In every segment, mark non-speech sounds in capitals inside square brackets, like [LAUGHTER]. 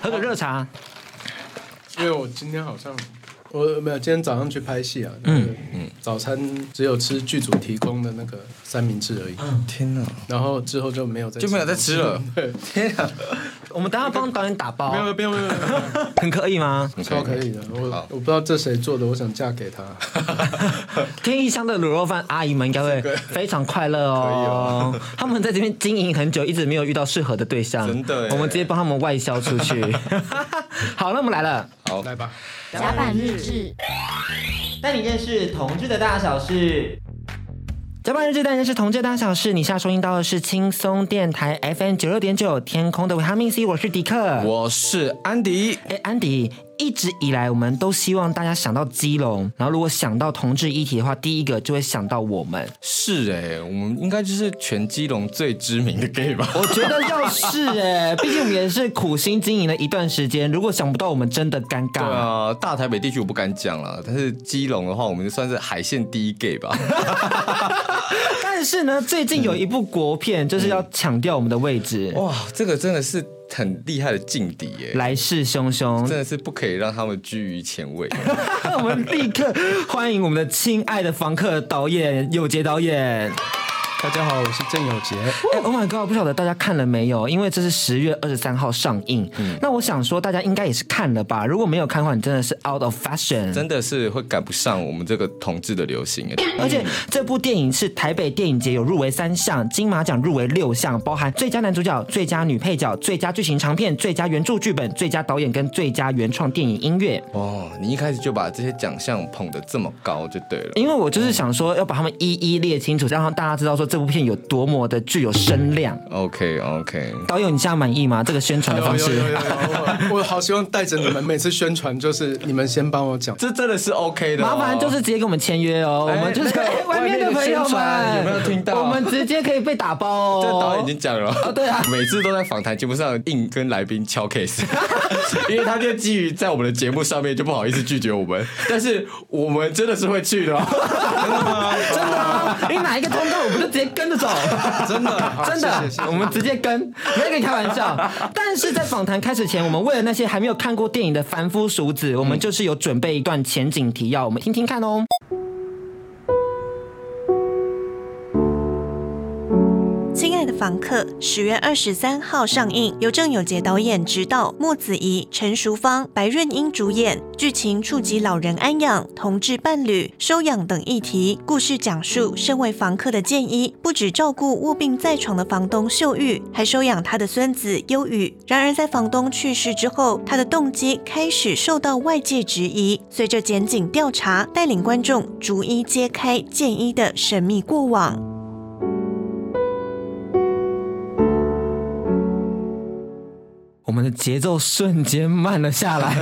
喝个热茶。因为我今天好像。我没有，今天早上去拍戏啊。嗯嗯，早餐只有吃剧组提供的那个三明治而已。嗯，天哪！然后之后就没有再就没有再吃了。对，[LAUGHS] 天哪！我们等下帮导演打包。没有没有没有没有，很可以吗？超可以的。我我不知道这谁做的，我想嫁给他。[LAUGHS] 天一乡的卤肉饭阿姨们应该会非常快乐哦。他们在这边经营很久，一直没有遇到适合的对象。真的。我们直接帮他们外销出去。[LAUGHS] 好，那我们来了。好，来吧。甲板日志，带你认识同志的大小事。甲板日志带你认识同志的大小事。你现在收听到的是轻松电台 FM 九六点九，天空的维他命 C。我是迪克，我是安迪。哎，安迪。一直以来，我们都希望大家想到基隆，然后如果想到同志议题的话，第一个就会想到我们。是哎、欸，我们应该就是全基隆最知名的 gay 吧？[LAUGHS] 我觉得要是哎、欸，毕竟我们也是苦心经营了一段时间，如果想不到，我们真的尴尬。对啊，大台北地区我不敢讲了，但是基隆的话，我们就算是海线第一 gay 吧。[LAUGHS] 但是呢，最近有一部国片，就是要抢掉我们的位置。哇，这个真的是。很厉害的劲敌耶，来势汹汹，真的是不可以让他们居于前位。[LAUGHS] 我们立刻欢迎我们的亲爱的房客导演有杰导演。大家好，我是郑有杰。哎，Oh my God，不晓得大家看了没有？因为这是十月二十三号上映。嗯，那我想说，大家应该也是看了吧？如果没有看的话，你真的是 out of fashion，真的是会赶不上我们这个同志的流行。而且这部电影是台北电影节有入围三项，金马奖入围六项，包含最佳男主角、最佳女配角、最佳剧情长片、最佳原著剧本、最佳导演跟最佳原创电影音乐。哦，你一开始就把这些奖项捧得这么高就对了。因为我就是想说要把他们一一列清楚，让大家知道说。这部片有多么的具有声量？OK OK，导演，你现在满意吗？这个宣传的方式，我好希望带着你们每次宣传，就是你们先帮我讲，这真的是 OK 的。麻烦就是直接跟我们签约哦，我们就是外面的朋友们有没有听到？我们直接可以被打包哦。这导演已经讲了哦，对啊，每次都在访谈节目上硬跟来宾敲 case，因为他就基于在我们的节目上面就不好意思拒绝我们，但是我们真的是会去的，真的吗？真的，你哪一个通告我不是直接跟着走，[LAUGHS] 真的，[LAUGHS] 真的，我们直接跟，没有跟你开玩笑。[LAUGHS] 但是在访谈开始前，我们为了那些还没有看过电影的凡夫俗子，我们就是有准备一段前景提要，我们听听看哦。房客，十月二十三号上映，由郑有杰导演执导，莫子仪、陈淑芳、白润英主演。剧情触及老人安养、同志伴侣、收养等议题。故事讲述身为房客的建一，不只照顾卧病在床的房东秀玉，还收养他的孙子优宇。然而在房东去世之后，他的动机开始受到外界质疑。随着检警调查，带领观众逐一揭开建一的神秘过往。我们的节奏瞬间慢了下来。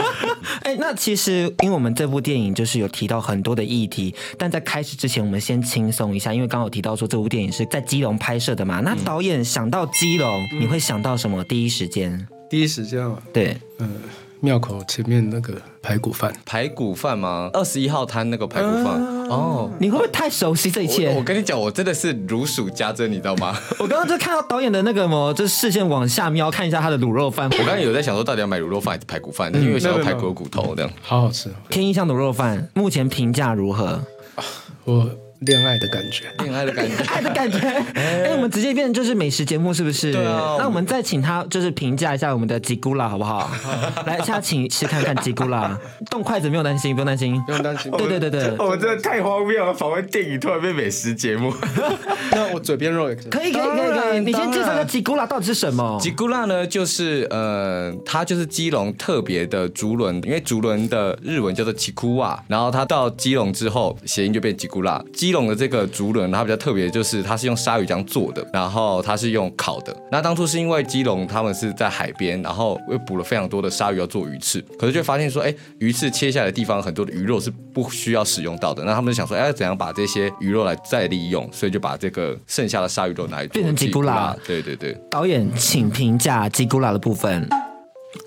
[LAUGHS] 哎，那其实因为我们这部电影就是有提到很多的议题，但在开始之前，我们先轻松一下，因为刚好提到说这部电影是在基隆拍摄的嘛。那导演想到基隆，嗯、你会想到什么？第一时间？第一时间啊？对，嗯。庙口前面那个排骨饭，排骨饭吗？二十一号摊那个排骨饭、啊、哦，你会不会太熟悉这一切？我，我跟你讲，我真的是如数家珍，你知道吗？[LAUGHS] 我刚刚就看到导演的那个么，就视线往下瞄，看一下他的卤肉饭。我刚刚有在想说，到底要买卤肉饭还是排骨饭？嗯、因为想要排骨骨头这样，好好吃。天义乡卤肉饭目前评价如何？我。恋爱的感觉，恋爱的感觉，恋爱的感觉。[LAUGHS] 哎，我们直接变成就是美食节目，是不是？对啊。那我们再请他就是评价一下我们的吉古拉，好不好？[LAUGHS] 来，现在请吃看看吉古拉。动筷子没有担心，不用担心，不用担心。对对对对。我们真的太荒谬了，访问电影突然变美食节目。[LAUGHS] 那我嘴边肉也可以。可以可以可以。你先介绍一下吉古拉到底是什么？吉古拉呢，就是呃，它就是基隆特别的竹轮，因为竹轮的日文叫做吉库瓦，然后它到基隆之后，谐音就变吉古拉。基隆的这个竹。轮它比较特别，就是它是用鲨鱼浆做的，然后它是用烤的。那当初是因为基隆他们是在海边，然后又捕了非常多的鲨鱼要做鱼翅，可是就发现说，哎，鱼翅切下来的地方很多的鱼肉是不需要使用到的。那他们就想说，哎，怎样把这些鱼肉来再利用？所以就把这个剩下的鲨鱼肉拿来变成吉古拉。对对对，导演请评价吉古拉的部分。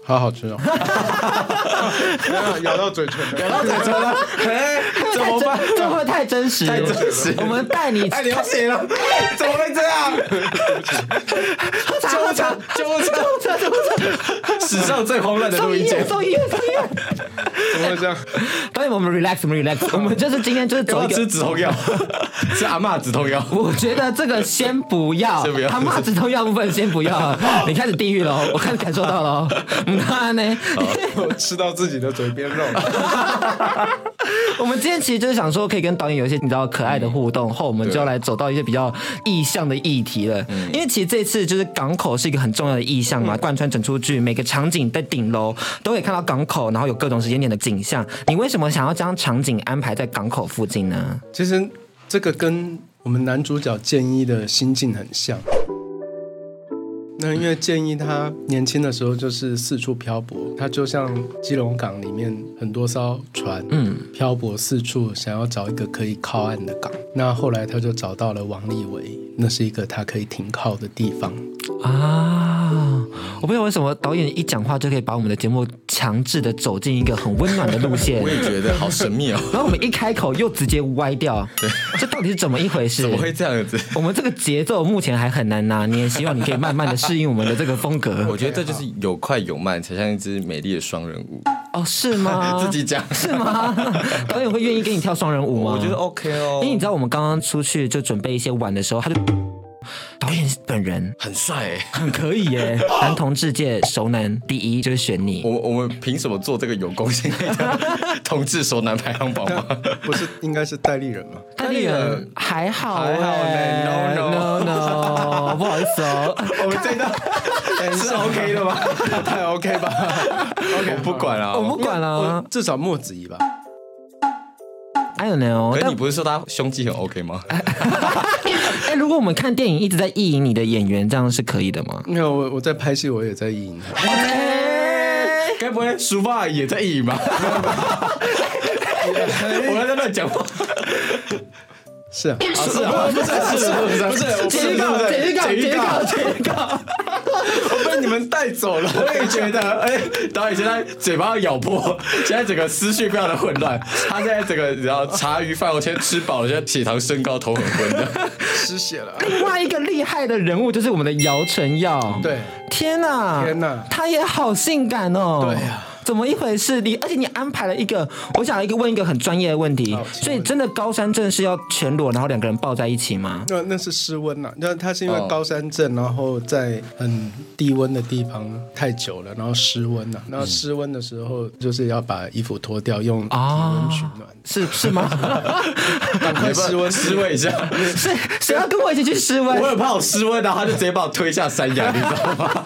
好好吃哦！[LAUGHS] 咬到嘴唇了，咬到嘴唇了，哎，怎么办？这会不会太真实？太真实！我们带你哎流血了，[LAUGHS] 怎么会这样？[LAUGHS] 救护车！救护车！史上最慌乱的录音间。送医院，送医院。怎么会这样？导演，我们 relax，我们 relax，我们就是今天就是走一个吃止痛药，吃阿嬷止痛药。我觉得这个先不要，先不要阿嬷止痛药部分先不要。你开始地狱了，我开始感受到了。你看呢？我吃到自己的嘴边肉。我们今天其实就是想说，可以跟导演有一些你知道可爱的互动，后我们就要来走到一些比较意向的议题了。因为其实这次就是港口是一个很重要的意象嘛，贯穿整出剧，每个场景在顶楼都可以看到港口，然后有各种时间点的景象。你为什么想要将场景安排在港口附近呢？其实这个跟我们男主角建一的心境很像。那因为建议他年轻的时候就是四处漂泊，他就像基隆港里面很多艘船，嗯，漂泊四处，想要找一个可以靠岸的港。那后来他就找到了王立维，那是一个他可以停靠的地方啊。我不知道为什么导演一讲话就可以把我们的节目强制的走进一个很温暖的路线，[LAUGHS] 我也觉得好神秘哦。[LAUGHS] 然后我们一开口又直接歪掉，对，[LAUGHS] 这到底是怎么一回事？怎么会这样子？我们这个节奏目前还很难拿捏，希望你可以慢慢的适应我们的这个风格。我觉得这就是有快有慢，才像一只美丽的双人舞。哦，是吗？[LAUGHS] 自己讲是吗？[LAUGHS] 导演会愿意跟你跳双人舞吗？我觉得 OK 哦。因为你知道我们刚刚出去就准备一些碗的时候，他就。导演本人很帅哎，很可以耶！[LAUGHS] 男同志界熟男第一就是选你。我我们凭什么做这个有贡献的 [LAUGHS] 同志熟男排行榜吗？[LAUGHS] 不是，应该是戴立人吗？戴立人还好，还好呢。No no no，不好意思哦，我们这个是 OK 的吗？太 OK 吧？OK，我不管了，我不管了，至少莫子怡吧。I don't know。可是你不是说他胸肌很 OK 吗？哎，如果我们看电影一直在意淫你的演员，这样是可以的吗？没有，我我在拍戏，我也在意淫他。该不会舒爸也在意淫吧？我还在乱讲话。是啊，是啊，不是，不是不是，不是，剪预告，剪预告，剪预告，剪预告。[LAUGHS] 我被你们带走了，我也觉得，哎，导演现在嘴巴要咬破，现在整个思绪非常的混乱。他现在整个然后茶余饭后先吃饱了，现在血糖升高，头很昏的，失血了。另外一个厉害的人物就是我们的姚晨耀，对，天哪，天哪，他也好性感哦，对呀。怎么一回事？你而且你安排了一个，我想一个问一个很专业的问题，所以真的高山症是要全裸，然后两个人抱在一起吗？那那是失温呐，那他是因为高山症，然后在很低温的地方太久了，然后失温呐，然后失温的时候就是要把衣服脱掉，用体温取暖，是是吗？[LAUGHS] 赶快失温失温一下，谁谁要跟我一起去失温？我很怕我失温，然后他就直接把我推下山崖，你知道吗？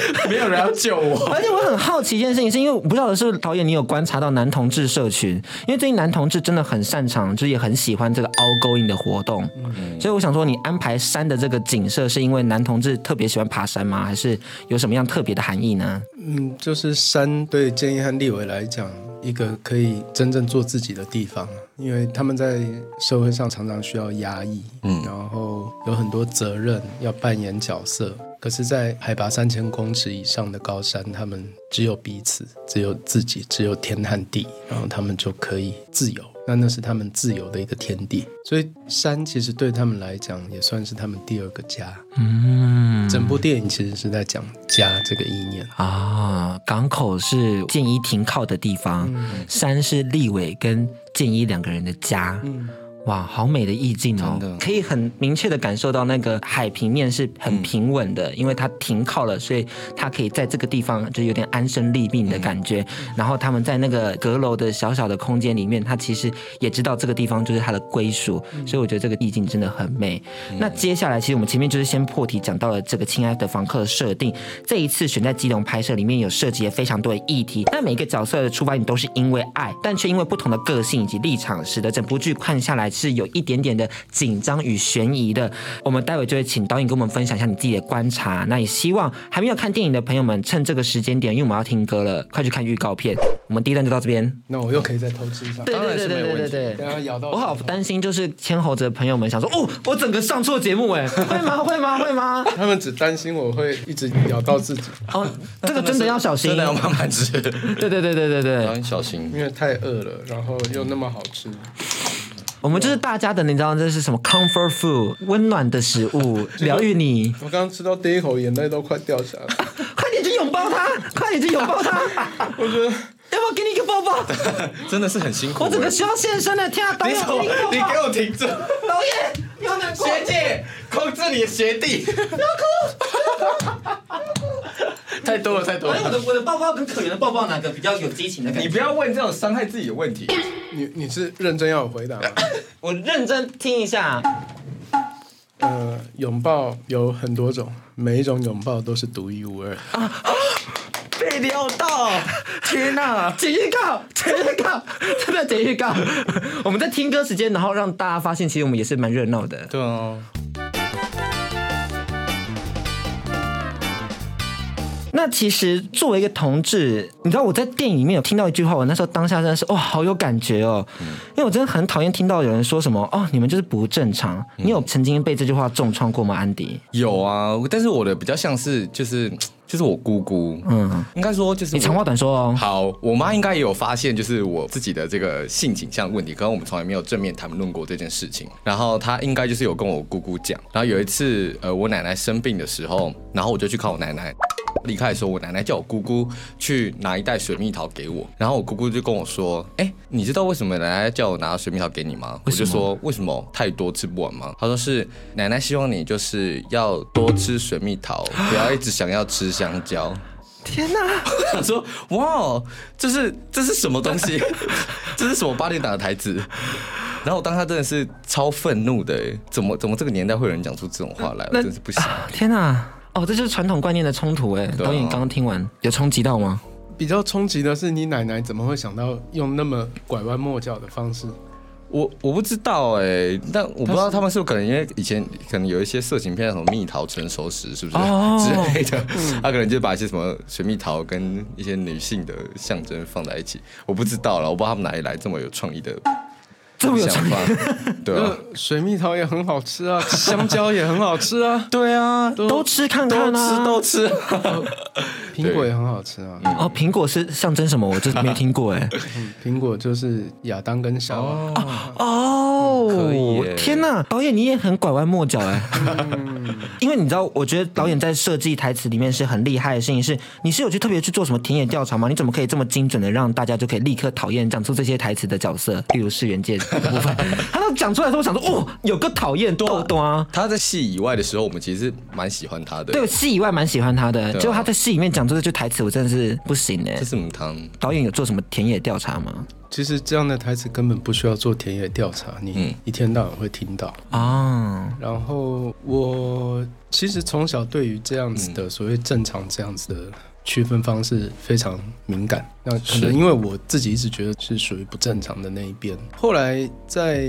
[LAUGHS] 没有人要救我，而且我很好奇一件事情，是因为我不知道的是导演，你有观察到男同志社群，因为最近男同志真的很擅长，就是也很喜欢这个 all going 的活动，嗯、所以我想说，你安排山的这个景色，是因为男同志特别喜欢爬山吗？还是有什么样特别的含义呢？嗯，就是山对建一和立伟来讲，一个可以真正做自己的地方，因为他们在社会上常常需要压抑，嗯，然后有很多责任要扮演角色。可是，在海拔三千公尺以上的高山，他们只有彼此，只有自己，只有天和地，然后他们就可以自由。那那是他们自由的一个天地。所以，山其实对他们来讲，也算是他们第二个家。嗯，整部电影其实是在讲家这个意念啊。港口是建一停靠的地方，嗯、山是立伟跟建一两个人的家。嗯。哇，好美的意境哦！可以很明确的感受到那个海平面是很平稳的，嗯、因为它停靠了，所以它可以在这个地方就有点安身立命的感觉。嗯、然后他们在那个阁楼的小小的空间里面，他其实也知道这个地方就是他的归属，嗯、所以我觉得这个意境真的很美。嗯、那接下来，其实我们前面就是先破题讲到了这个亲爱的房客的设定。这一次选在基隆拍摄，里面有涉及了非常多的议题，但每一个角色的出发点都是因为爱，但却因为不同的个性以及立场，使得整部剧看下来。是有一点点的紧张与悬疑的，我们待会就会请导演跟我们分享一下你自己的观察。那也希望还没有看电影的朋友们，趁这个时间点，因为我们要听歌了，快去看预告片。我们第一段就到这边。那我又可以再偷吃一下。对对对对对对对。咬到。我好担心，就是千猴子的朋友们想说，哦，我整个上错节目哎，会吗？会吗？会吗？他们只担心我会一直咬到自己。[LAUGHS] 哦，这个真的要小心，真的要慢慢吃。[LAUGHS] 对对对对对对，要小心，因为太饿了，然后又那么好吃。我们就是大家的，你知道这是什么？Comfort food，温暖的食物，[LAUGHS] 疗愈你。我刚刚吃到第一口，眼泪都快掉下来了。[LAUGHS] 快点去拥抱抱他，快点去拥抱他。[LAUGHS] 我觉得要不要给你一个抱抱？真的是很辛苦。我整个需要献身的，天啊！导演，你，你给我停住！导演，有难过。学姐，控制你的学弟。不要哭。[LAUGHS] 太多了，太多了。我的我的抱抱跟可怜的抱抱哪个比较有激情的感觉？你不要问这种伤害自己的问题。你你是认真要我回答吗？我认真听一下。呃，拥抱有很多种，每一种拥抱都是独一无二。啊，[LAUGHS] 被撩到！天哪！剪预告，剪预告，真的剪预告。我们在听歌时间，然后让大家发现，其实我们也是蛮热闹的。对啊。那其实作为一个同志，你知道我在电影里面有听到一句话，我那时候当下真的是哇，好有感觉哦。因为我真的很讨厌听到有人说什么哦，你们就是不正常。你有曾经被这句话重创过吗，安迪？有啊，但是我的比较像是就是 [TSK] 就是我姑姑，嗯，应该说就是你长话短说哦。好，我妈应该也有发现，就是我自己的这个性倾向问题，可能我们从来没有正面谈论过这件事情。然后她应该就是有跟我姑姑讲。然后有一次，呃，我奶奶生病的时候，然后我就去看我奶奶。离开的时候，我奶奶叫我姑姑去拿一袋水蜜桃给我，然后我姑姑就跟我说：“哎，你知道为什么奶奶叫我拿水蜜桃给你吗？”我就说：“为什么太多吃不完吗？”她说：“是奶奶希望你就是要多吃水蜜桃，不要一直想要吃香蕉。” [GASPS] 天哪！我想说：“哇，这是这是什么东西？[LAUGHS] 这是什么八点档的台词？”然后我当时真的是超愤怒的，怎么怎么这个年代会有人讲出这种话来？我真是不行！天哪！哦，这就是传统观念的冲突哎。导演刚刚听完有冲击到吗？比较冲击的是你奶奶怎么会想到用那么拐弯抹角的方式？我我不知道哎，但我不知道他们是不是可能因为以前可能有一些色情片，什么蜜桃成熟时是不是、哦、[LAUGHS] 之类的，他可能就把一些什么水蜜桃跟一些女性的象征放在一起。我不知道了，我不知道他们哪里来这么有创意的。这么有想法，对啊，水蜜桃也很好吃啊，香蕉也很好吃啊，对啊，都，吃看看啊，都吃都吃，苹果也很好吃啊。哦，苹果是象征什么？我这没听过哎。[LAUGHS] 苹果就是亚当跟夏娃。哦，哦可以。天哪，导演你也很拐弯抹角哎。因为你知道，我觉得导演在设计台词里面是很厉害的事情是，你是有去特别去做什么田野调查吗？你怎么可以这么精准的让大家就可以立刻讨厌讲出这些台词的角色，例如世元界。部分，[LAUGHS] 他都讲出来的时候，我想说，哦，有个讨厌多多啊。他在戏以外的时候，我们其实是蛮喜欢他的。对，戏以外蛮喜欢他的，结果他在戏里面讲出这句台词，我真的是不行哎。这是母汤。导演有做什么田野调查吗？其实这样的台词根本不需要做田野调查，你一天到晚会听到啊。然后我其实从小对于这样子的所谓正常这样子的。区分方式非常敏感，那可能因为我自己一直觉得是属于不正常的那一边。后来在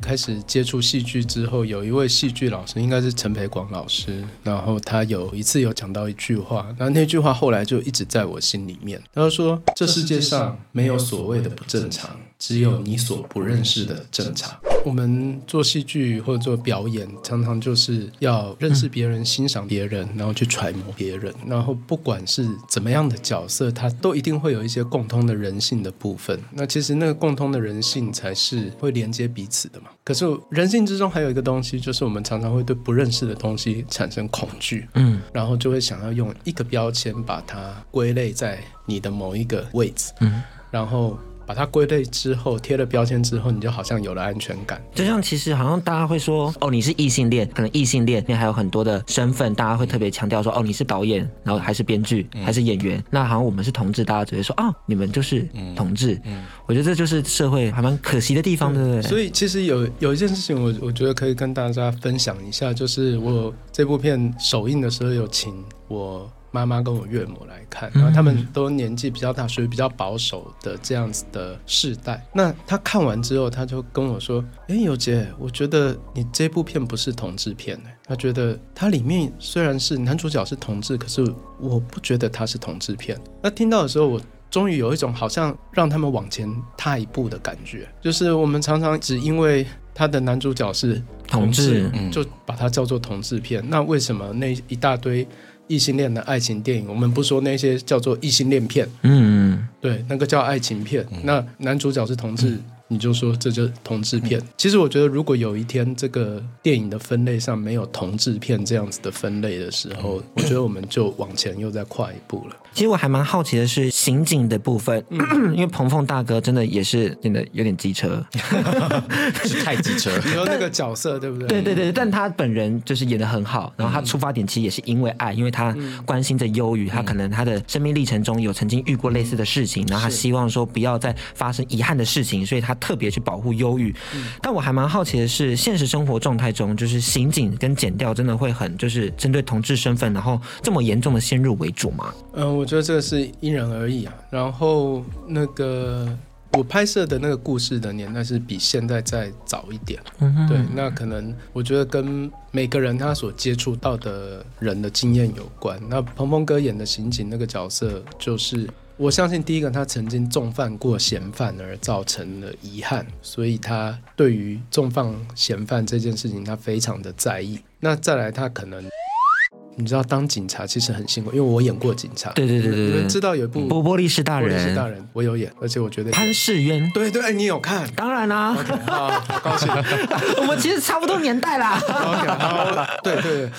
开始接触戏剧之后，有一位戏剧老师，应该是陈培广老师，然后他有一次有讲到一句话，那那句话后来就一直在我心里面。他说：“这世界上没有所谓的不正常。”只有你所不认识的正常。我们做戏剧或者做表演，常常就是要认识别人、欣赏别人，然后去揣摩别人。然后不管是怎么样的角色，他都一定会有一些共通的人性的部分。那其实那个共通的人性才是会连接彼此的嘛。可是人性之中还有一个东西，就是我们常常会对不认识的东西产生恐惧，嗯，然后就会想要用一个标签把它归类在你的某一个位置，嗯，然后。把它归类之后，贴了标签之后，你就好像有了安全感。就像其实好像大家会说，哦，你是异性恋，可能异性恋里面还有很多的身份，大家会特别强调说，哦，你是导演，然后还是编剧，还是演员。嗯、那好像我们是同志，大家只会说，哦，你们就是同志。嗯，嗯我觉得这就是社会还蛮可惜的地方，对不对？所以其实有有一件事情我，我我觉得可以跟大家分享一下，就是我这部片首映的时候有请我。妈妈跟我岳母来看，然后他们都年纪比较大，属于比较保守的这样子的世代。那他看完之后，他就跟我说：“哎，尤杰，我觉得你这部片不是同志片。”他觉得它里面虽然是男主角是同志，可是我不觉得他是同志片。那听到的时候，我终于有一种好像让他们往前踏一步的感觉。就是我们常常只因为他的男主角是同志，同志就把它叫做同志片。那为什么那一大堆？异性恋的爱情电影，我们不说那些叫做异性恋片，嗯，对，那个叫爱情片。嗯、那男主角是同志，你就说这就是同志片。其实我觉得，如果有一天这个电影的分类上没有同志片这样子的分类的时候，我觉得我们就往前又再跨一步了。其实我还蛮好奇的是刑警的部分，嗯、[CLEARS THROAT] 因为彭凤大哥真的也是真的有点机车，[LAUGHS] 是太机车。[LAUGHS] 你说那个角色对不对？对对对，但他本人就是演的很好，然后他出发点其实也是因为爱，因为他关心着忧郁，他可能他的生命历程中有曾经遇过类似的事情，然后他希望说不要再发生遗憾的事情，所以他特别去保护忧郁。但我还蛮好奇的是，现实生活状态中，就是刑警跟检调真的会很就是针对同志身份，然后这么严重的先入为主吗？嗯，我觉得这个是因人而异啊。然后那个。我拍摄的那个故事的年代是比现在再早一点，嗯、对，那可能我觉得跟每个人他所接触到的人的经验有关。那鹏鹏哥演的刑警那个角色，就是我相信第一个他曾经重犯过嫌犯而造成了遗憾，所以他对于重犯嫌犯这件事情他非常的在意。那再来他可能。你知道当警察其实很辛苦，因为我演过警察。对对对对，你们知道有一部《波波利士大人》，我有演，而且我觉得潘世渊。对对，你有看？当然啦、啊，okay, 好，高兴。[LAUGHS] 我们其实差不多年代啦。OK，好，对对，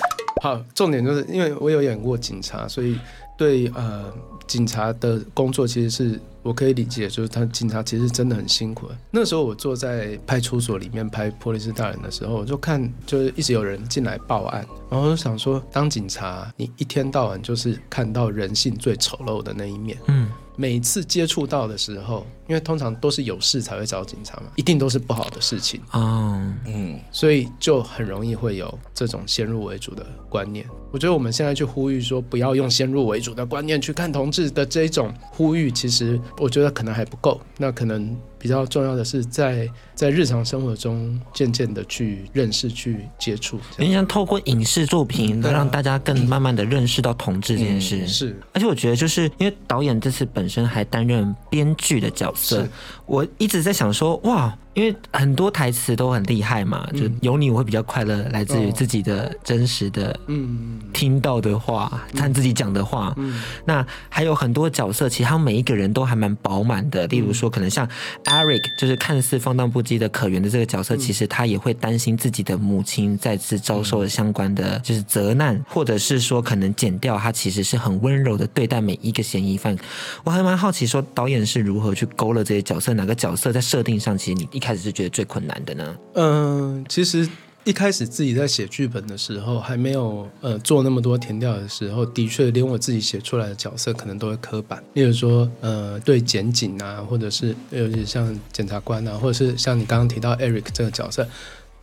好，重点就是因为我有演过警察，所以对呃。警察的工作其实是我可以理解，就是他警察其实真的很辛苦。那时候我坐在派出所里面拍《波利斯大人》的时候，我就看，就是一直有人进来报案，然后我就想说，当警察，你一天到晚就是看到人性最丑陋的那一面。嗯。每次接触到的时候，因为通常都是有事才会找警察嘛，一定都是不好的事情啊，嗯，所以就很容易会有这种先入为主的观念。我觉得我们现在去呼吁说不要用先入为主的观念去看同志的这一种呼吁，其实我觉得可能还不够。那可能。比较重要的是在，在在日常生活中渐渐的去认识、去接触。你想透过影视作品，能让大家更慢慢的认识到同志这件事。嗯、是，而且我觉得，就是因为导演这次本身还担任编剧的角色，我一直在想说，哇。因为很多台词都很厉害嘛，就有你我会比较快乐，来自于自己的真实的，嗯，听到的话，看自己讲的话。那还有很多角色，其实他们每一个人都还蛮饱满的。例如说，可能像 Eric，就是看似放荡不羁的可原的这个角色，其实他也会担心自己的母亲再次遭受了相关的就是责难，或者是说可能减掉他其实是很温柔的对待每一个嫌疑犯。我还蛮好奇，说导演是如何去勾勒这些角色，哪个角色在设定上，其实你一开始是觉得最困难的呢？嗯，其实一开始自己在写剧本的时候，还没有呃做那么多填调的时候，的确连我自己写出来的角色可能都会刻板。例如说，呃，对检警啊，或者是尤其像检察官啊，或者是像你刚刚提到 Eric 这个角色。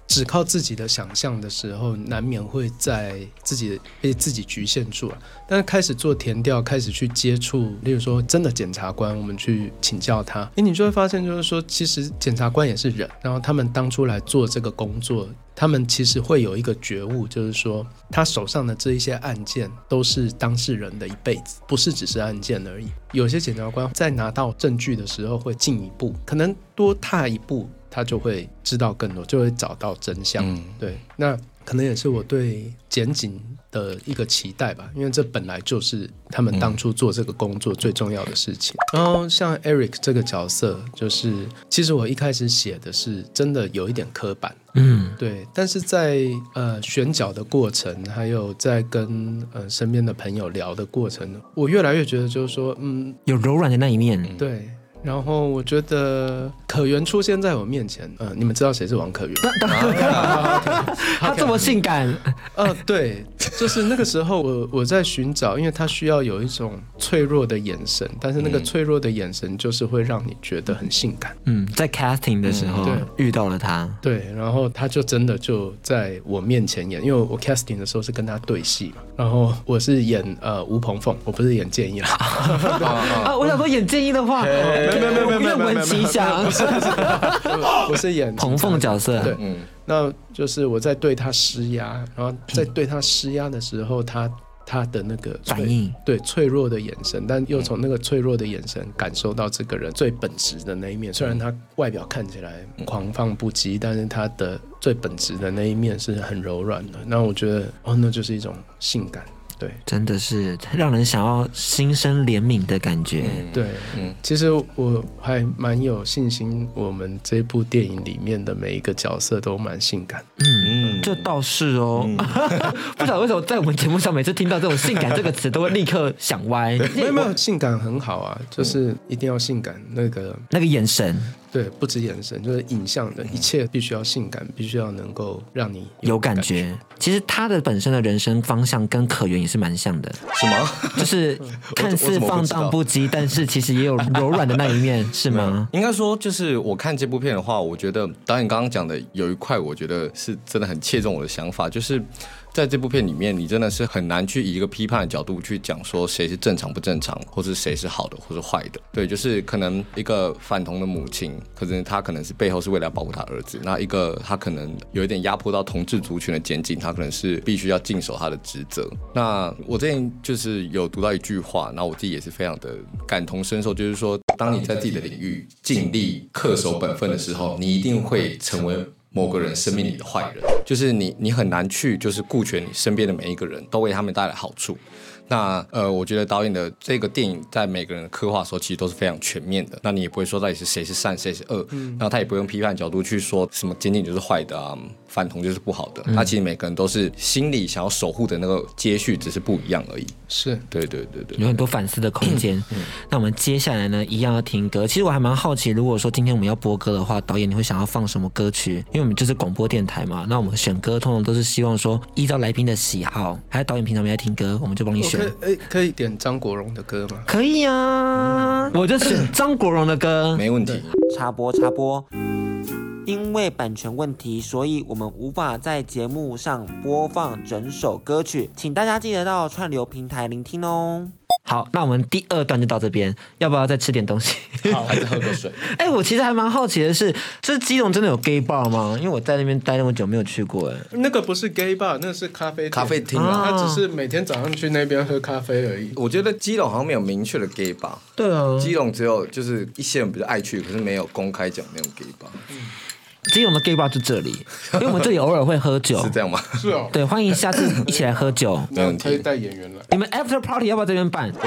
只靠自己的想象的时候，难免会在自己被自己局限住了。但是开始做田调，开始去接触，例如说真的检察官，我们去请教他，诶，你就会发现，就是说，其实检察官也是人，然后他们当初来做这个工作，他们其实会有一个觉悟，就是说，他手上的这一些案件都是当事人的一辈子，不是只是案件而已。有些检察官在拿到证据的时候，会进一步，可能多踏一步。他就会知道更多，就会找到真相。嗯、对，那可能也是我对检警的一个期待吧，因为这本来就是他们当初做这个工作最重要的事情。嗯、然后像 Eric 这个角色，就是其实我一开始写的是真的有一点刻板，嗯，对。但是在呃选角的过程，还有在跟呃身边的朋友聊的过程，我越来越觉得就是说，嗯，有柔软的那一面，对。然后我觉得可原出现在我面前，嗯、呃，你们知道谁是王可原？[LAUGHS] 他这么性感，嗯、呃，对，就是那个时候我我在寻找，因为他需要有一种脆弱的眼神，但是那个脆弱的眼神就是会让你觉得很性感。嗯，在 casting 的时候，对，遇到了他，对，然后他就真的就在我面前演，因为我 casting 的时候是跟他对戏嘛，然后我是演呃吴鹏凤，我不是演建议啦。[LAUGHS] 啊，我想说演建议的话。[LAUGHS] 没有没有没有没有没有没，不是不是演彭凤角色，对，那就是我在对他施压，然后在对他施压的时候，他他的那个反应，对脆弱的眼神，但又从那个脆弱的眼神感受到这个人最本质的那一面。虽然他外表看起来狂放不羁，但是他的最本质的那一面是很柔软的。那我觉得，哦，那就是一种性感。对，真的是让人想要心生怜悯的感觉。嗯、对，嗯，其实我还蛮有信心，我们这部电影里面的每一个角色都蛮性感。嗯嗯，这倒是哦。嗯、[LAUGHS] 不知道为什么在我们节目上每次听到这种“性感”这个词，都会立刻想歪。没有没有，性感很好啊，就是一定要性感，那个那个眼神。对，不止眼神，就是影像的一切必须要性感，必须要能够让你有感觉。其实他的本身的人生方向跟可元也是蛮像的。什么？[LAUGHS] 就是看似放荡不羁，但是其实也有柔软的那一面，是吗？应该说，就是我看这部片的话，我觉得导演刚刚讲的有一块，我觉得是真的很切中我的想法，就是。在这部片里面，你真的是很难去以一个批判的角度去讲说谁是正常不正常，或是谁是好的或是坏的。对，就是可能一个反同的母亲，可是她可能是背后是为了保护她儿子；那一个她可能有一点压迫到同志族群的检警，他可能是必须要尽守她的职责。那我最近就是有读到一句话，然后我自己也是非常的感同身受，就是说，当你在自己的领域尽力恪守本分的时候，你一定会成为。某个人生命里的坏人，就是你，你很难去，就是顾全你身边的每一个人，都为他们带来好处。那呃，我觉得导演的这个电影在每个人的刻画的时候，其实都是非常全面的。那你也不会说到底是谁是善，谁是恶，嗯，然后他也不用批判角度去说什么仅仅就是坏的啊。反同就是不好的，他其实每个人都是心里想要守护的那个接续，只是不一样而已。是对对对对，有很多反思的空间。嗯，[CLEARS THROAT] 那我们接下来呢，一样要听歌。其实我还蛮好奇，如果说今天我们要播歌的话，导演你会想要放什么歌曲？因为我们就是广播电台嘛，那我们选歌通常都是希望说依照来宾的喜好，还有导演平常没在听歌，我们就帮你选。可以，可以点张国荣的歌吗？可以啊，我就选张国荣的歌，没问题。插播插播。因为版权问题，所以我们无法在节目上播放整首歌曲，请大家记得到串流平台聆听哦。好，那我们第二段就到这边，要不要再吃点东西？好，还是喝个水？[LAUGHS] 哎、欸，我其实还蛮好奇的是，这基隆真的有 gay bar 吗？因为我在那边待那么久没有去过。哎，那个不是 gay bar，那是咖啡咖啡厅啊，他只是每天早上去那边喝咖啡而已。我觉得基隆好像没有明确的 gay bar。对啊，基隆只有就是一些人比较爱去，可是没有公开讲那种 gay bar。嗯基隆的 gay bar 就这里，因为我们这里偶尔会喝酒，是这样吗？是哦，对，欢迎下次一起来喝酒。没问题，可以带演员来。你们 after party 要不要这边办？[LAUGHS]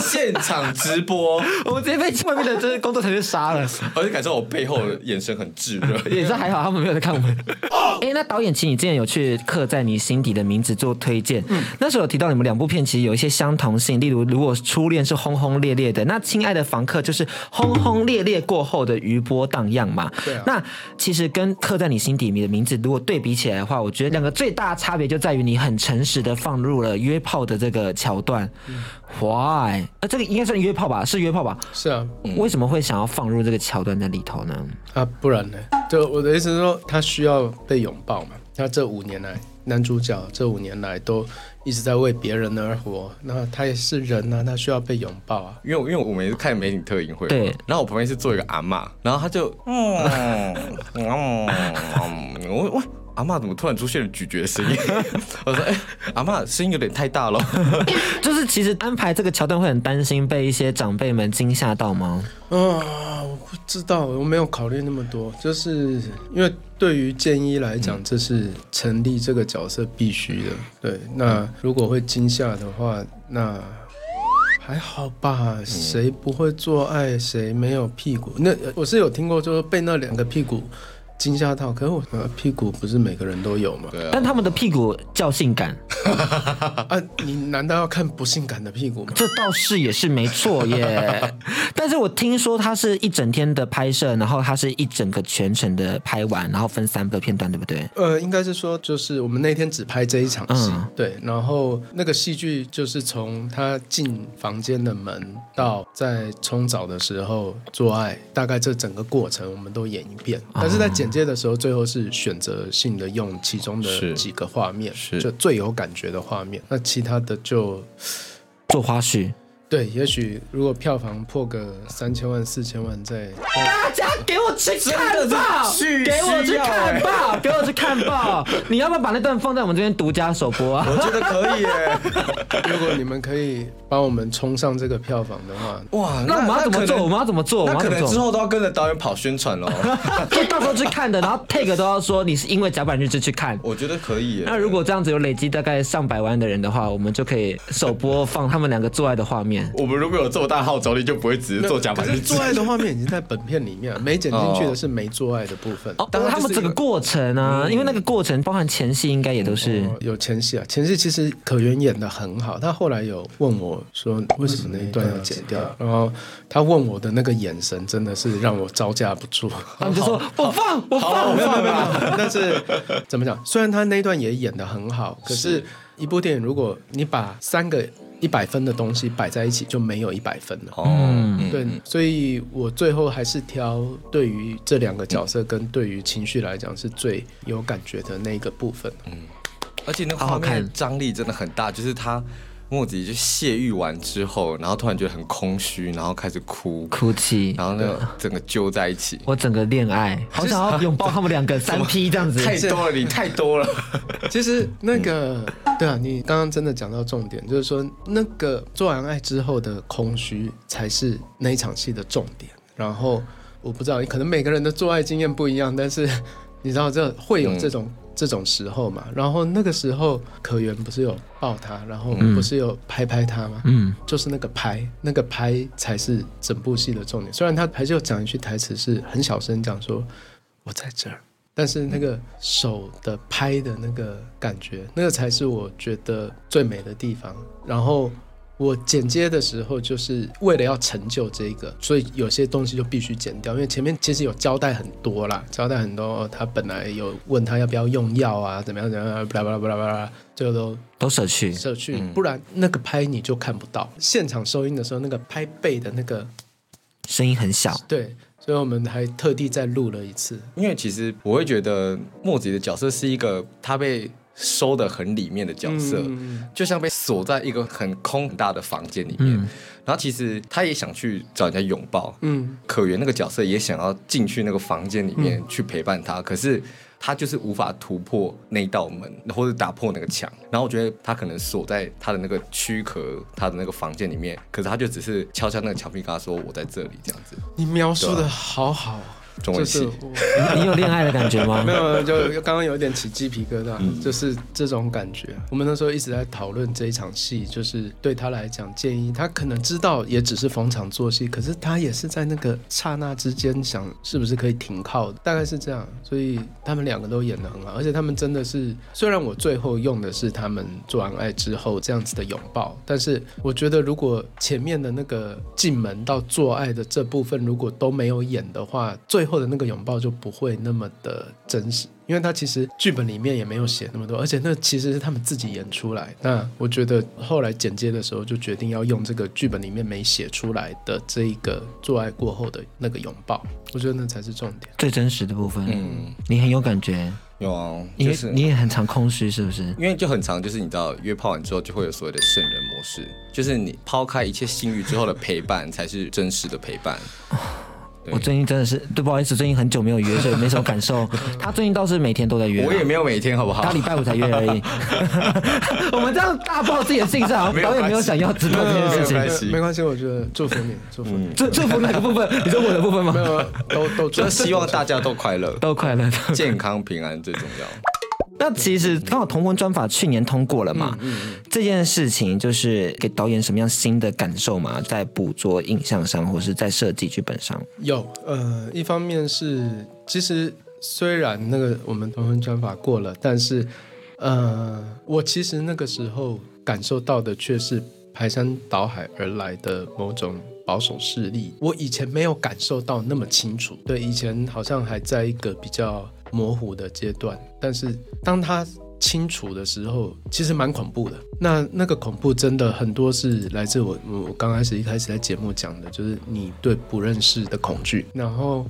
现场直播，我们直接被外面的这些工作人员杀了。而且感受我背后的眼神很炙热，[LAUGHS] 也是还好，他们没有在看我们。[LAUGHS] 哎、欸，那导演，其实你之前有去刻在你心底的名字做推荐，嗯，那时候有提到你们两部片其实有一些相同性，例如如果初恋是轰轰烈烈的，那亲爱的房客就是轰轰烈烈过后的余波荡漾嘛。对啊。那其实跟刻在你心底里的名字如果对比起来的话，我觉得两个最大的差别就在于你很诚实的放入了约炮的这个桥段。嗯 Why？呃，这个应该算约炮吧？是约炮吧？是啊。为什么会想要放入这个桥段在里头呢？啊，不然呢？就我的意思是说，他需要被拥抱嘛。他这五年来，男主角这五年来都一直在为别人而活。那他也是人啊，他需要被拥抱啊。因为，因为我们看美女特映会，对。然后我旁边是坐一个阿嬷，然后他就，嗯嗯嗯，我我。阿嬷怎么突然出现了咀嚼的声音？[LAUGHS] 我说：“哎、欸，阿嬷声音有点太大了。[LAUGHS] ”就是其实安排这个桥段会很担心被一些长辈们惊吓到吗？啊，我不知道，我没有考虑那么多。就是因为对于建一来讲，嗯、这是成立这个角色必须的。对，那如果会惊吓的话，那还好吧。谁不会做爱？谁没有屁股？那我是有听过，就是被那两个屁股。惊吓到，可是我屁股不是每个人都有嘛？对啊。但他们的屁股较性感 [LAUGHS] 啊！你难道要看不性感的屁股吗？这倒是也是没错耶。[LAUGHS] 但是我听说他是一整天的拍摄，然后他是一整个全程的拍完，然后分三个片段，对不对？呃，应该是说，就是我们那天只拍这一场戏，嗯、对。然后那个戏剧就是从他进房间的门到在冲澡的时候做爱，大概这整个过程我们都演一遍。但是在剪接的时候，最后是选择性的用其中的几个画面，就最有感觉的画面。那其他的就做花絮。对，也许如果票房破个三千万、四千万再，大家给我去看吧，给我去看吧，给我去看吧。[LAUGHS] 你要不要把那段放在我们这边独家首播啊？[LAUGHS] 我觉得可以耶。[LAUGHS] 如果你们可以帮我们冲上这个票房的话，哇，那我们要怎么做？我们要怎么做？那可能之后都要跟着导演跑宣传喽。就到时候去看的，然后 take 都要说你是因为甲板日志去看。我觉得可以耶。那如果这样子有累积大概上百万的人的话，我们就可以首播放他们两个做爱的画面。我们如果有这么大号召力，就不会只是做甲板日志。做爱的画面已经在本片里面，没剪进去的是没做爱的部分。哦，当然他们整个过程啊，因为那个过程包含前戏，应该也都是有前戏啊。前戏其实可原演的很好，他后来有问我说为什么那一段要剪掉，然后他问我的那个眼神真的是让我招架不住。他们就说 [LAUGHS] 我放我放，没有没有没有。但是怎么讲？虽然他那一段也演的很好，可是一部电影如果你把三个。一百分的东西摆在一起就没有一百分了。嗯，对，所以我最后还是挑对于这两个角色跟对于情绪来讲是最有感觉的那个部分。嗯，而且那个画面张力真的很大，就是他。莫子仪就泄欲完之后，然后突然觉得很空虚，然后开始哭哭泣，然后那个整个揪在一起。我整个恋爱，好想要拥抱他们两个 [LAUGHS] 三 P 这样子。太多了，你太多了。[LAUGHS] 其实那个，对啊，你刚刚真的讲到重点，就是说那个做完爱之后的空虚才是那一场戏的重点。然后我不知道，可能每个人的做爱经验不一样，但是你知道这会有这种。嗯这种时候嘛，然后那个时候可原不是有抱他，然后不是有拍拍他吗？嗯，就是那个拍，那个拍才是整部戏的重点。虽然他还是有讲一句台词，是很小声讲说“我在这儿”，但是那个手的拍的那个感觉，那个才是我觉得最美的地方。然后。我剪接的时候，就是为了要成就这个，所以有些东西就必须剪掉，因为前面其实有交代很多啦，交代很多，他本来有问他要不要用药啊，怎么样怎么样，巴拉巴拉巴拉巴拉，最后都都舍去舍去，不然那个拍你就看不到。现场收音的时候，那个拍背的那个声音很小，对，所以我们还特地再录了一次。因为其实我会觉得莫子的角色是一个他被。收的很里面的角色，嗯、就像被锁在一个很空很大的房间里面。嗯、然后其实他也想去找人家拥抱。嗯，可原那个角色也想要进去那个房间里面去陪伴他，嗯、可是他就是无法突破那道门或者打破那个墙。然后我觉得他可能锁在他的那个躯壳，他的那个房间里面，可是他就只是敲敲那个墙壁，跟他说：“我在这里。”这样子。你描述的好好。就是你有恋爱的感觉吗？[LAUGHS] 没有，就刚刚有点起鸡皮疙瘩，嗯、就是这种感觉。我们那时候一直在讨论这一场戏，就是对他来讲，建议他可能知道也只是逢场作戏，可是他也是在那个刹那之间想是不是可以停靠的，大概是这样。所以他们两个都演得很好，而且他们真的是，虽然我最后用的是他们做完爱之后这样子的拥抱，但是我觉得如果前面的那个进门到做爱的这部分如果都没有演的话，最后的那个拥抱就不会那么的真实，因为他其实剧本里面也没有写那么多，而且那其实是他们自己演出来。那我觉得后来剪接的时候就决定要用这个剧本里面没写出来的这一个做爱过后的那个拥抱，我觉得那才是重点，最真实的部分。嗯，你很有感觉，有啊，就是你也很常空虚，是不是？因为就很常，就是你知道约炮完之后就会有所谓的圣人模式，就是你抛开一切性欲之后的陪伴才是真实的陪伴。[LAUGHS] 我最近真的是，对，不好意思，最近很久没有约，[LAUGHS] 所以没什么感受。他最近倒是每天都在约，我也没有每天，好不好？他礼拜五才约而已。[LAUGHS] 我们这样大爆自己的性质，好像导演没有想要知道这件事情。没关系，我觉得祝福你，祝福你。祝祝福哪个部分？[LAUGHS] 你说我的部分吗？没有，都都，就希望大家都快乐，都快乐，健康平安最重要。那其实刚好同婚专法去年通过了嘛，嗯嗯、这件事情就是给导演什么样新的感受嘛，在捕捉影像上，或是在设计剧本上。有，呃，一方面是其实虽然那个我们同婚专法过了，但是呃，我其实那个时候感受到的却是排山倒海而来的某种保守势力，我以前没有感受到那么清楚。对，以前好像还在一个比较。模糊的阶段，但是当他清楚的时候，其实蛮恐怖的。那那个恐怖真的很多是来自我，我刚开始一开始在节目讲的，就是你对不认识的恐惧。然后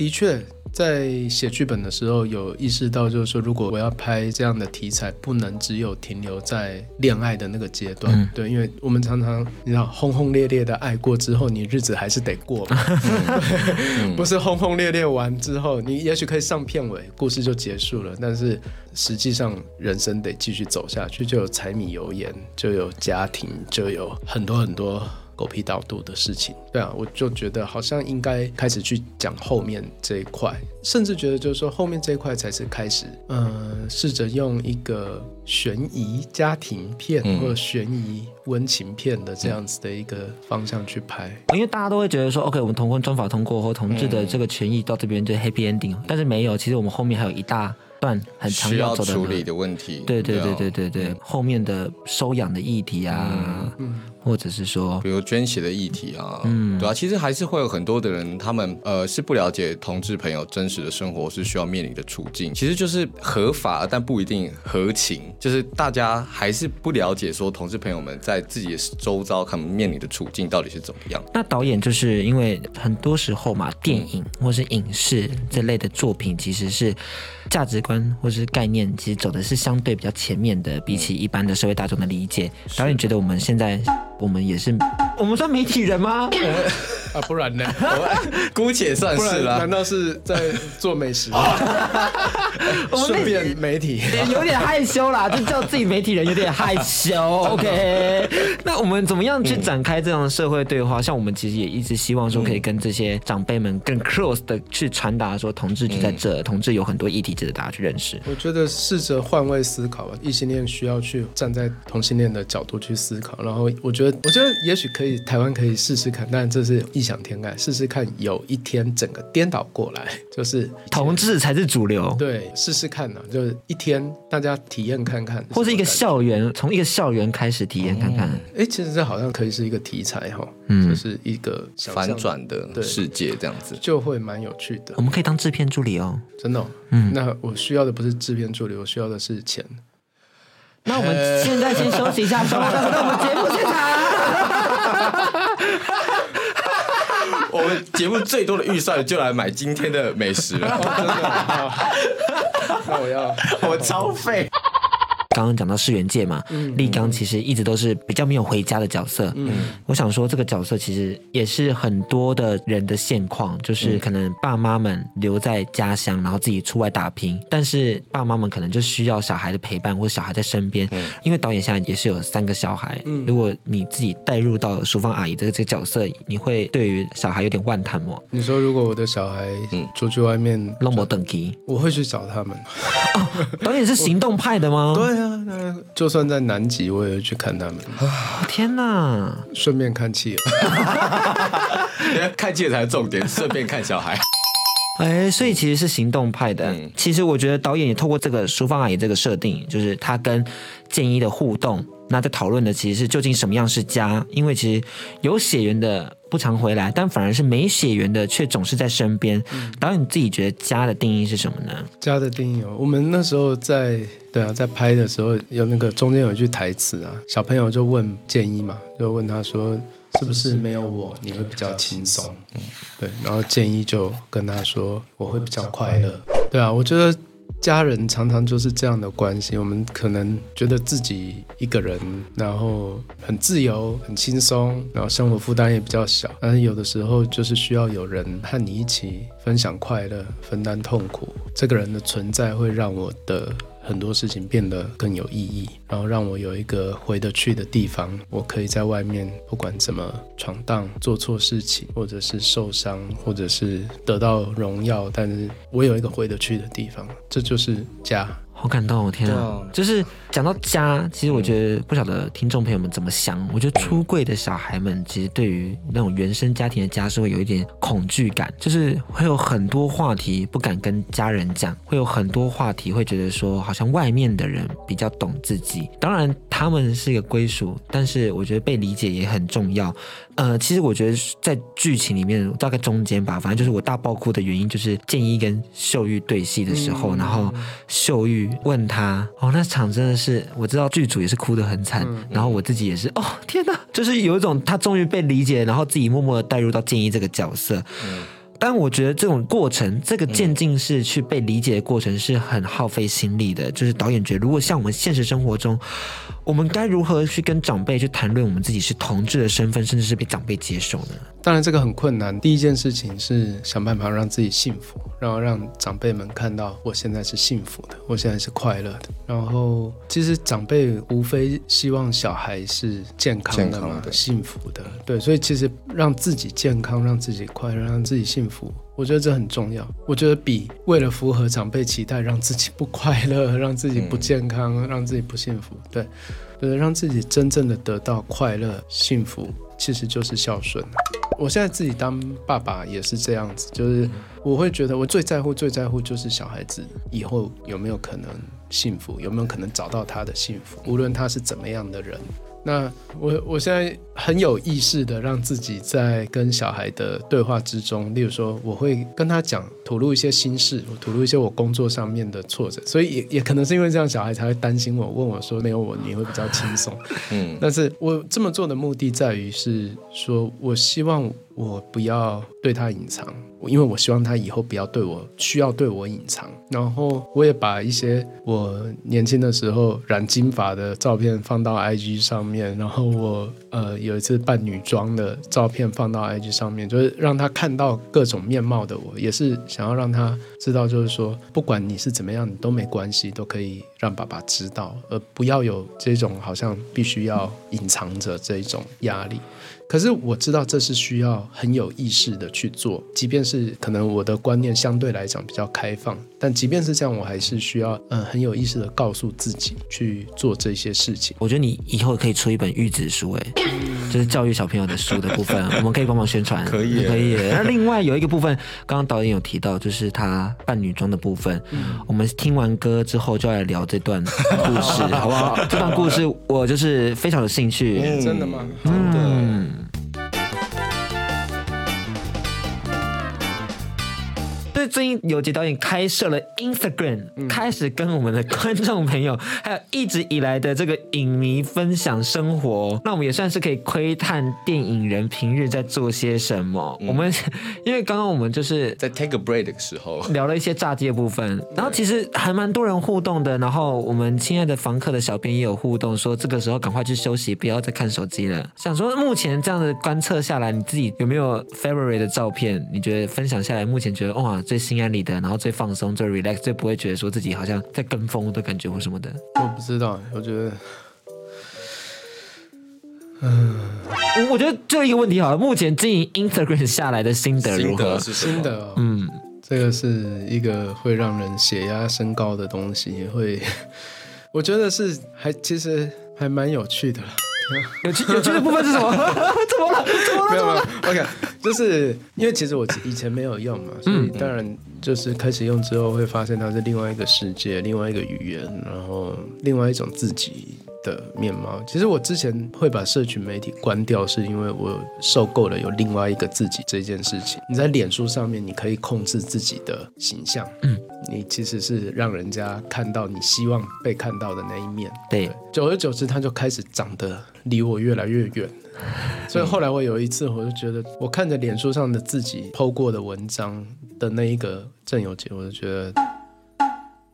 的确。在写剧本的时候，有意识到，就是说，如果我要拍这样的题材，不能只有停留在恋爱的那个阶段，嗯、对，因为我们常常你知道，轰轰烈烈的爱过之后，你日子还是得过嘛，[LAUGHS] [LAUGHS] 嗯、不是轰轰烈烈完之后，你也许可以上片尾，故事就结束了，但是实际上人生得继续走下去，就有柴米油盐，就有家庭，就有很多很多。狗屁倒灶的事情，对啊，我就觉得好像应该开始去讲后面这一块，甚至觉得就是说后面这一块才是开始，嗯，试着用一个悬疑家庭片或者悬疑温情片的这样子的一个方向去拍，因为大家都会觉得说，OK，我们同婚专法通过后，同志的这个权益到这边就 Happy Ending，但是没有，其实我们后面还有一大段很长要走的处理的问题，对对对对对对，后面的收养的议题啊。嗯。或者是说，比如捐血的议题啊，嗯，对啊，其实还是会有很多的人，他们呃是不了解同志朋友真实的生活是需要面临的处境，其实就是合法但不一定合情，就是大家还是不了解说同志朋友们在自己的周遭他们面临的处境到底是怎么样。那导演就是因为很多时候嘛，电影或是影视这类的作品，其实是价值观或者是概念，其实走的是相对比较前面的，比起一般的社会大众的理解。导演觉得我们现在。我们也是，我们算媒体人吗？[LAUGHS] 啊，不然呢？[LAUGHS] 姑且算是了。难道是在做美食？[LAUGHS] 顺便媒体，有点害羞啦，就叫自己媒体人有点害羞。OK，那我们怎么样去展开这样的社会对话？像我们其实也一直希望说，可以跟这些长辈们更 close 的去传达说，同志就在这，同志有很多议题值得大家去认识。我觉得试着换位思考吧，异性恋需要去站在同性恋的角度去思考，然后我觉得。我觉得也许可以，台湾可以试试看，但这是异想天开。试试看有一天整个颠倒过来，[LAUGHS] 就是同志才是主流。对，试试看呢、啊，就是一天大家体验看看，或是一个校园，从一个校园开始体验看看。哎、嗯，其实这好像可以是一个题材哈，嗯，就是一个反转的世界这样子，就会蛮有趣的。我们可以当制片助理哦，真的、哦。嗯，那我需要的不是制片助理，我需要的是钱。那我们现在先休息一下，[LAUGHS] 稍后再回到我们节目现场。我们节目最多的预算就来买今天的美食了。[LAUGHS] 哦、真的？那我要，[LAUGHS] 我超废。刚刚讲到世元界嘛，立刚其实一直都是比较没有回家的角色。嗯，我想说这个角色其实也是很多的人的现况，就是可能爸妈们留在家乡，然后自己出外打拼，但是爸妈们可能就需要小孩的陪伴或者小孩在身边。嗯，因为导演现在也是有三个小孩，嗯，如果你自己带入到淑芳阿姨这个这个角色，你会对于小孩有点万谈吗？你说如果我的小孩嗯出去外面弄我等级，我会去找他们。哦，导演是行动派的吗？对。那就算在南极，我也会去看他们。天哪！顺便看企鹅，[LAUGHS] 看企鹅才是重点，顺便看小孩。[LAUGHS] 哎，所以其实是行动派的。嗯、其实我觉得导演也透过这个淑芳阿姨这个设定，就是他跟建一的互动。那在讨论的其实是究竟什么样是家？因为其实有血缘的不常回来，但反而是没血缘的却总是在身边。嗯、导演你自己觉得家的定义是什么呢？家的定义哦，我们那时候在对啊，在拍的时候有那个中间有一句台词啊，小朋友就问建一嘛，就问他说是不是没有我你会比较轻松？嗯，对，然后建一就跟他说我会比较快乐。对啊，我觉得。家人常常就是这样的关系，我们可能觉得自己一个人，然后很自由、很轻松，然后生活负担也比较小。但是有的时候就是需要有人和你一起分享快乐、分担痛苦。这个人的存在会让我的。很多事情变得更有意义，然后让我有一个回得去的地方。我可以在外面不管怎么闯荡、做错事情，或者是受伤，或者是得到荣耀，但是我有一个回得去的地方，这就是家。好感动，我天啊！就是讲到家，其实我觉得不晓得听众朋友们怎么想。我觉得出柜的小孩们，其实对于那种原生家庭的家是会有一点恐惧感，就是会有很多话题不敢跟家人讲，会有很多话题会觉得说，好像外面的人比较懂自己。当然，他们是一个归属，但是我觉得被理解也很重要。呃，其实我觉得在剧情里面大概中间吧，反正就是我大爆哭的原因，就是建一跟秀玉对戏的时候，然后秀玉。问他哦，那场真的是我知道剧组也是哭得很惨，嗯、然后我自己也是哦，天哪，就是有一种他终于被理解，然后自己默默的带入到建一这个角色。嗯但我觉得这种过程，这个渐进式去被理解的过程是很耗费心力的。就是导演觉得，如果像我们现实生活中，我们该如何去跟长辈去谈论我们自己是同志的身份，甚至是被长辈接受呢？当然，这个很困难。第一件事情是想办法让自己幸福，然后让长辈们看到我现在是幸福的，我现在是快乐的。然后，其实长辈无非希望小孩是健康的嘛，幸福的。对，所以其实让自己健康，让自己快乐，让自己幸福，我觉得这很重要。我觉得比为了符合长辈期待，让自己不快乐，让自己不健康，嗯、让自己不幸福，对，就是，让自己真正的得到快乐、幸福。其实就是孝顺。我现在自己当爸爸也是这样子，就是我会觉得我最在乎、最在乎就是小孩子以后有没有可能幸福，有没有可能找到他的幸福，无论他是怎么样的人。那我我现在很有意识的让自己在跟小孩的对话之中，例如说我会跟他讲吐露一些心事，我吐露一些我工作上面的挫折，所以也也可能是因为这样，小孩才会担心我，问我说没有我你会比较轻松。[LAUGHS] 嗯，但是我这么做的目的在于是说我希望。我不要对他隐藏，因为我希望他以后不要对我需要对我隐藏。然后我也把一些我年轻的时候染金发的照片放到 IG 上面，然后我呃有一次扮女装的照片放到 IG 上面，就是让他看到各种面貌的我，也是想要让他知道，就是说不管你是怎么样，你都没关系，都可以让爸爸知道，而不要有这种好像必须要隐藏着这一种压力。可是我知道这是需要很有意识的去做，即便是可能我的观念相对来讲比较开放，但即便是这样，我还是需要嗯很有意识的告诉自己去做这些事情。我觉得你以后可以出一本育子书，哎，就是教育小朋友的书的部分，我们可以帮忙宣传。可以，可以。那另外有一个部分，刚刚导演有提到，就是他扮女装的部分。嗯，我们听完歌之后就要来聊这段故事，好不好？[LAUGHS] 这段故事我就是非常有兴趣。嗯，真的吗？嗯。最近有杰导演开设了 Instagram，开始跟我们的观众朋友，[LAUGHS] 还有一直以来的这个影迷分享生活。那我们也算是可以窥探电影人平日在做些什么。我们 [LAUGHS] 因为刚刚我们就是在 take a break 的时候 [LAUGHS] 聊了一些炸鸡的部分，然后其实还蛮多人互动的。然后我们亲爱的房客的小编也有互动，说这个时候赶快去休息，不要再看手机了。想说目前这样的观测下来，你自己有没有 February 的照片？你觉得分享下来，目前觉得哇。最心安理得，然后最放松、最 relax、最不会觉得说自己好像在跟风的感觉或什么的。我不知道，我觉得，嗯，我觉得就一个问题好了。目前经营 Instagram 下来的心得如何？是心得哦，嗯，这个是一个会让人血压升高的东西，也会，我觉得是还其实还蛮有趣的了。有趣有趣的部分是什么？[LAUGHS] 怎么了？怎么了？没有没有，OK，就是因为其实我以前没有用嘛，所以当然就是开始用之后，会发现它是另外一个世界，另外一个语言，然后另外一种自己的面貌。其实我之前会把社群媒体关掉，是因为我受够了有另外一个自己这件事情。你在脸书上面，你可以控制自己的形象，嗯，你其实是让人家看到你希望被看到的那一面。对，对，久而久之，它就开始长得离我越来越远。所以后来我有一次，我就觉得，我看着脸书上的自己 PO 过的文章的那一个郑有杰，我就觉得，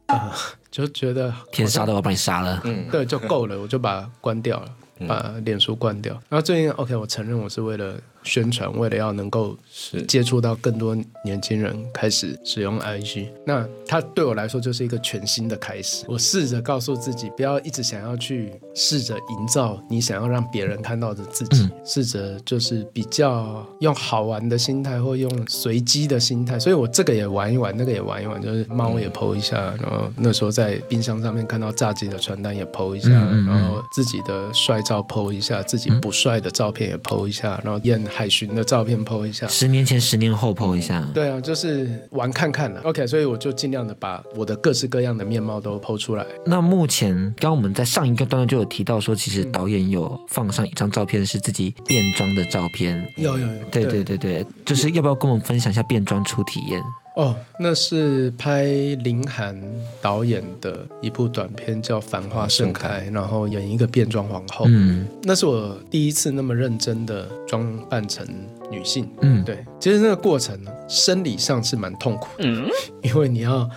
呃，就觉得天杀的，我把你杀了，嗯，对，就够了，我就把它关掉了，把脸书关掉。然后最近，OK，我承认我是为了。宣传为了要能够是接触到更多年轻人，开始使用 IG，那它对我来说就是一个全新的开始。我试着告诉自己，不要一直想要去试着营造你想要让别人看到的自己，试着就是比较用好玩的心态或用随机的心态。所以我这个也玩一玩，那个也玩一玩，就是猫也 po 一下，然后那时候在冰箱上面看到炸鸡的传单也 po 一下，然后自己的帅照 po 一下，自己不帅的照片也 po 一下，然后演。海巡的照片 po 一下，十年前、十年后 po 一下。对啊，就是玩看看了。OK，所以我就尽量的把我的各式各样的面貌都 po 出来。那目前，刚刚我们在上一个段落就有提到说，其实导演有放上一张照片是自己变装的照片。有有有。对对对对，就是要不要跟我们分享一下变装初体验？哦，那是拍林涵导演的一部短片，叫《繁花盛开》，然后演一个变装皇后。嗯，那是我第一次那么认真的装扮成女性。嗯，对，其实那个过程呢，生理上是蛮痛苦的，嗯，因为你要。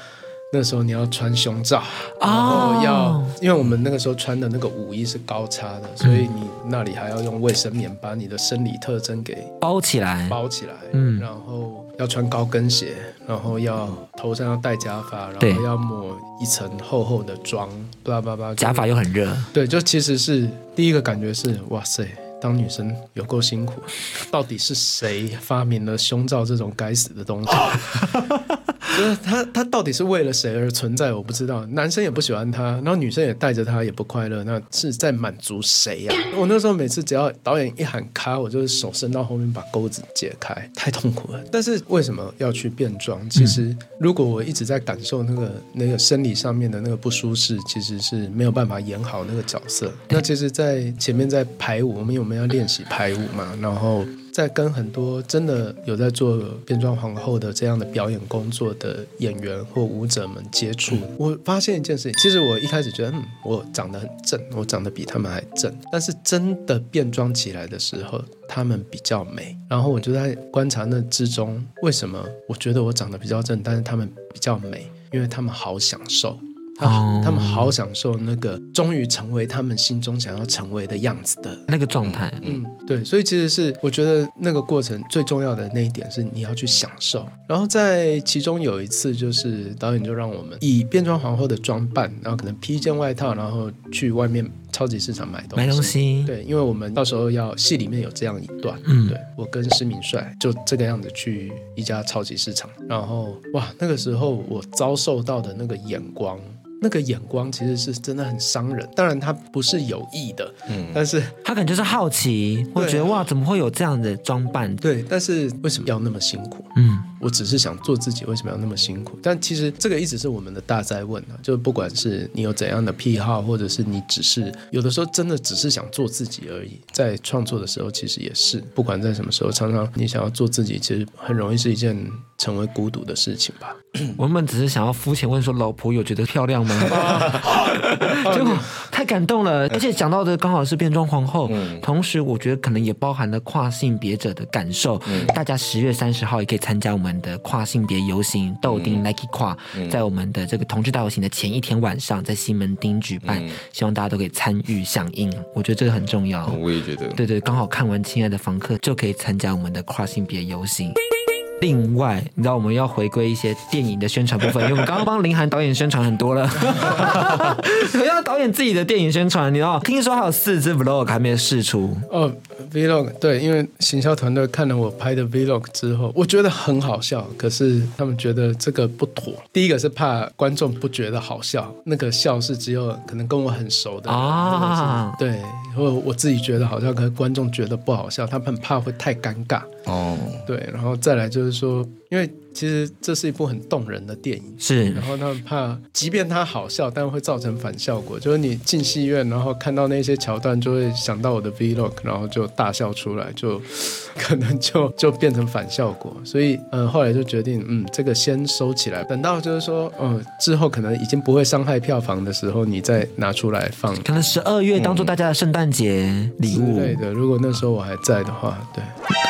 那时候你要穿胸罩，然后要，oh. 因为我们那个时候穿的那个舞衣是高叉的，所以你那里还要用卫生棉把你的生理特征给包起来，包起来，嗯，然后要穿高跟鞋，然后要头上要戴假发，然后要抹一层厚厚的妆，巴拉巴拉，假发又很热，对，就其实是第一个感觉是，哇塞，当女生有够辛苦，到底是谁发明了胸罩这种该死的东西？[LAUGHS] 就是他，他到底是为了谁而存在？我不知道。男生也不喜欢他，然后女生也带着他也不快乐，那是在满足谁呀？我那时候每次只要导演一喊卡，我就是手伸到后面把钩子解开，太痛苦了。但是为什么要去变装？其实如果我一直在感受那个那个生理上面的那个不舒适，其实是没有办法演好那个角色。那其实，在前面在排舞，我们有没有练习排舞嘛？然后。在跟很多真的有在做变装皇后的这样的表演工作的演员或舞者们接触，我发现一件事情。其实我一开始觉得，嗯，我长得很正，我长得比他们还正。但是真的变装起来的时候，他们比较美。然后我就在观察那之中，为什么我觉得我长得比较正，但是他们比较美？因为他们好享受。啊，他们好享受那个终于成为他们心中想要成为的样子的那个状态。嗯，对，所以其实是我觉得那个过程最重要的那一点是你要去享受。然后在其中有一次，就是导演就让我们以变装皇后的装扮，然后可能披一件外套，然后去外面超级市场买东西。买东西。对，因为我们到时候要戏里面有这样一段。嗯，对，我跟施明帅就这个样子去一家超级市场，然后哇，那个时候我遭受到的那个眼光。那个眼光其实是真的很伤人，当然他不是有意的，嗯，但是他可能就是好奇，会觉得哇，怎么会有这样的装扮？对，但是为什么要那么辛苦？嗯，我只是想做自己，为什么要那么辛苦？但其实这个一直是我们的大灾问啊，就不管是你有怎样的癖好，或者是你只是有的时候真的只是想做自己而已，在创作的时候其实也是，不管在什么时候，常常你想要做自己，其实很容易是一件成为孤独的事情吧。我们只是想要肤浅问说，老婆有觉得漂亮吗？[LAUGHS] 结果太感动了，而且讲到的刚好是变装皇后，嗯、同时我觉得可能也包含了跨性别者的感受。嗯、大家十月三十号也可以参加我们的跨性别游行，豆丁 Nike 跨，在我们的这个同志大游行的前一天晚上，在西门町举办，嗯、希望大家都可以参与响应。我觉得这个很重要。我也觉得，对对，刚好看完《亲爱的房客》就可以参加我们的跨性别游行。另外，你知道我们要回归一些电影的宣传部分，因为我们刚刚帮林涵导演宣传很多了，[LAUGHS] 要导演自己的电影宣传，你知道？听说还有四支 vlog 还没试出。哦，vlog 对，因为行销团队看了我拍的 vlog 之后，我觉得很好笑，可是他们觉得这个不妥。第一个是怕观众不觉得好笑，那个笑是只有可能跟我很熟的啊，对，或我自己觉得好笑，可是观众觉得不好笑，他们怕会太尴尬哦，对，然后再来就是说。因为其实这是一部很动人的电影，是。然后他们怕，即便它好笑，但会造成反效果。就是你进戏院，然后看到那些桥段，就会想到我的 Vlog，然后就大笑出来，就可能就就变成反效果。所以，嗯，后来就决定，嗯，这个先收起来，等到就是说，嗯，之后可能已经不会伤害票房的时候，你再拿出来放。可能十二月当做大家的圣诞节礼物。对的，如果那时候我还在的话，对。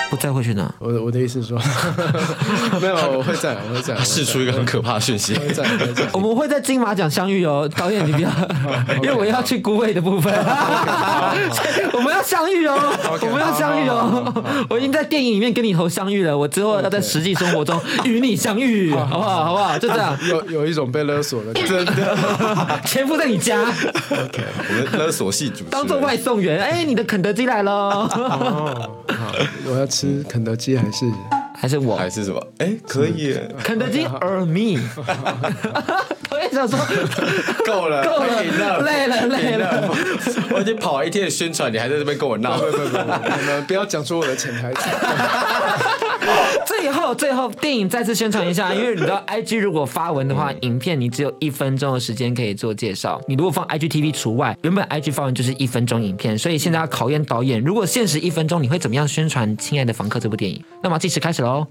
不再会去哪？[LAUGHS] 我的我的意思是说，[LAUGHS] [LAUGHS] 没有，我会在，我会在。释出一个很可怕的讯息。会在，[LAUGHS] 我们会在金马奖相遇哦，导演你不要，[LAUGHS] 因为我要去孤位的部分。[LAUGHS] 我们要相遇哦，我们要相遇哦。我已经在电影里面跟你头相遇了，我之后要在实际生活中与你相遇，好不好？好不好？就这样。有有一种被勒索的，真的，潜伏在你家。OK，我们勒索系主，当做外送员。哎，你的肯德基来了。好，我要吃。吃肯德基还是还是我还是什么？哎，可以，肯德基 or me。[LAUGHS] 说，[LAUGHS] 够了，够了，累了，累了。[LAUGHS] 我已经跑完一天的宣传，你还在这边跟我闹？不不不，你们不要讲出我的潜台词。[LAUGHS] 最后，最后，电影再次宣传一下，因为你知道，IG 如果发文的话，影片你只有一分钟的时间可以做介绍。你如果放 IGTV 除外，原本 IG 发文就是一分钟影片，所以现在要考验导演，如果限时一分钟，你会怎么样宣传《亲爱的房客》这部电影？那么计时开始喽。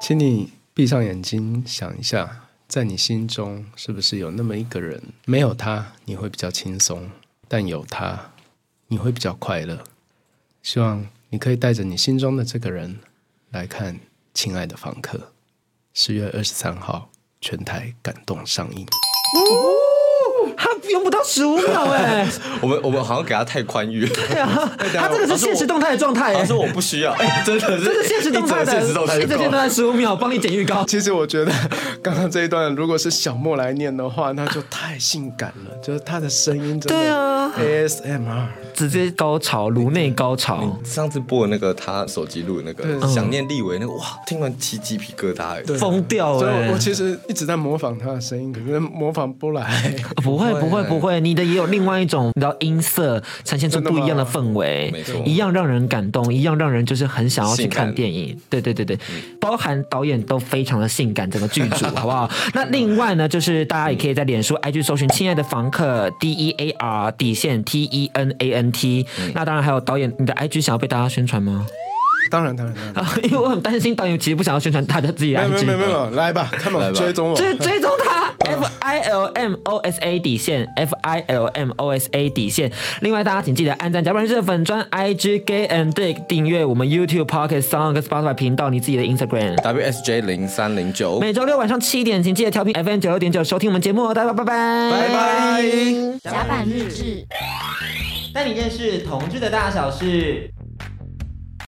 请你闭上眼睛想一下，在你心中是不是有那么一个人？没有他，你会比较轻松；但有他，你会比较快乐。希望你可以带着你心中的这个人来看《亲爱的房客》，十月二十三号全台感动上映。用不到十五秒 [LAUGHS] 哎，我们我们好像给他太宽裕。对啊，他这个是现实动态的状态。他说我不需要，哎，真的是这是现实动态的，现实动态十五秒，帮你剪预告。其实我觉得 [LAUGHS] 刚刚这一段如果是小莫来念的话，那就太性感了，就是他的声音真的。对啊，ASMR 直接高潮，颅内高潮。上次播的那个他手机录的那个想念立维那个，哇，听完起鸡皮疙瘩，疯掉。所以我其实一直在模仿他的声音，可是模仿不来。[LAUGHS] 不会不会。不会，你的也有另外一种，你知道音色呈现出不一样的氛围，没错，一样让人感动，一样让人就是很想要去看电影。对对对对，包含导演都非常的性感，整个剧组 [LAUGHS] 好不好？那另外呢，就是大家也可以在脸书 IG 搜寻“亲爱的房客 D E A R 底线 T E N A N T”。那当然还有导演，你的 IG 想要被大家宣传吗？当然当然当然，[LAUGHS] 因为我很担心导演其实不想要宣传他的自己的 IG。没有没有没有，来吧，他们追踪我，追追踪他。[LAUGHS] F I L M O S A 底线，F I L M O S A 底线。另外，大家请记得按赞、加关注、粉专、I G Gay and Dick，订阅我们 YouTube、Podcast、Sound 跟 Spotify 频道。你自己的 Instagram W S J 零三零九。每周六晚上七点，请记得调频 FM 九六点九收听我们节目。哦大家拜拜拜拜。甲板日志，带你认识同志的大小事。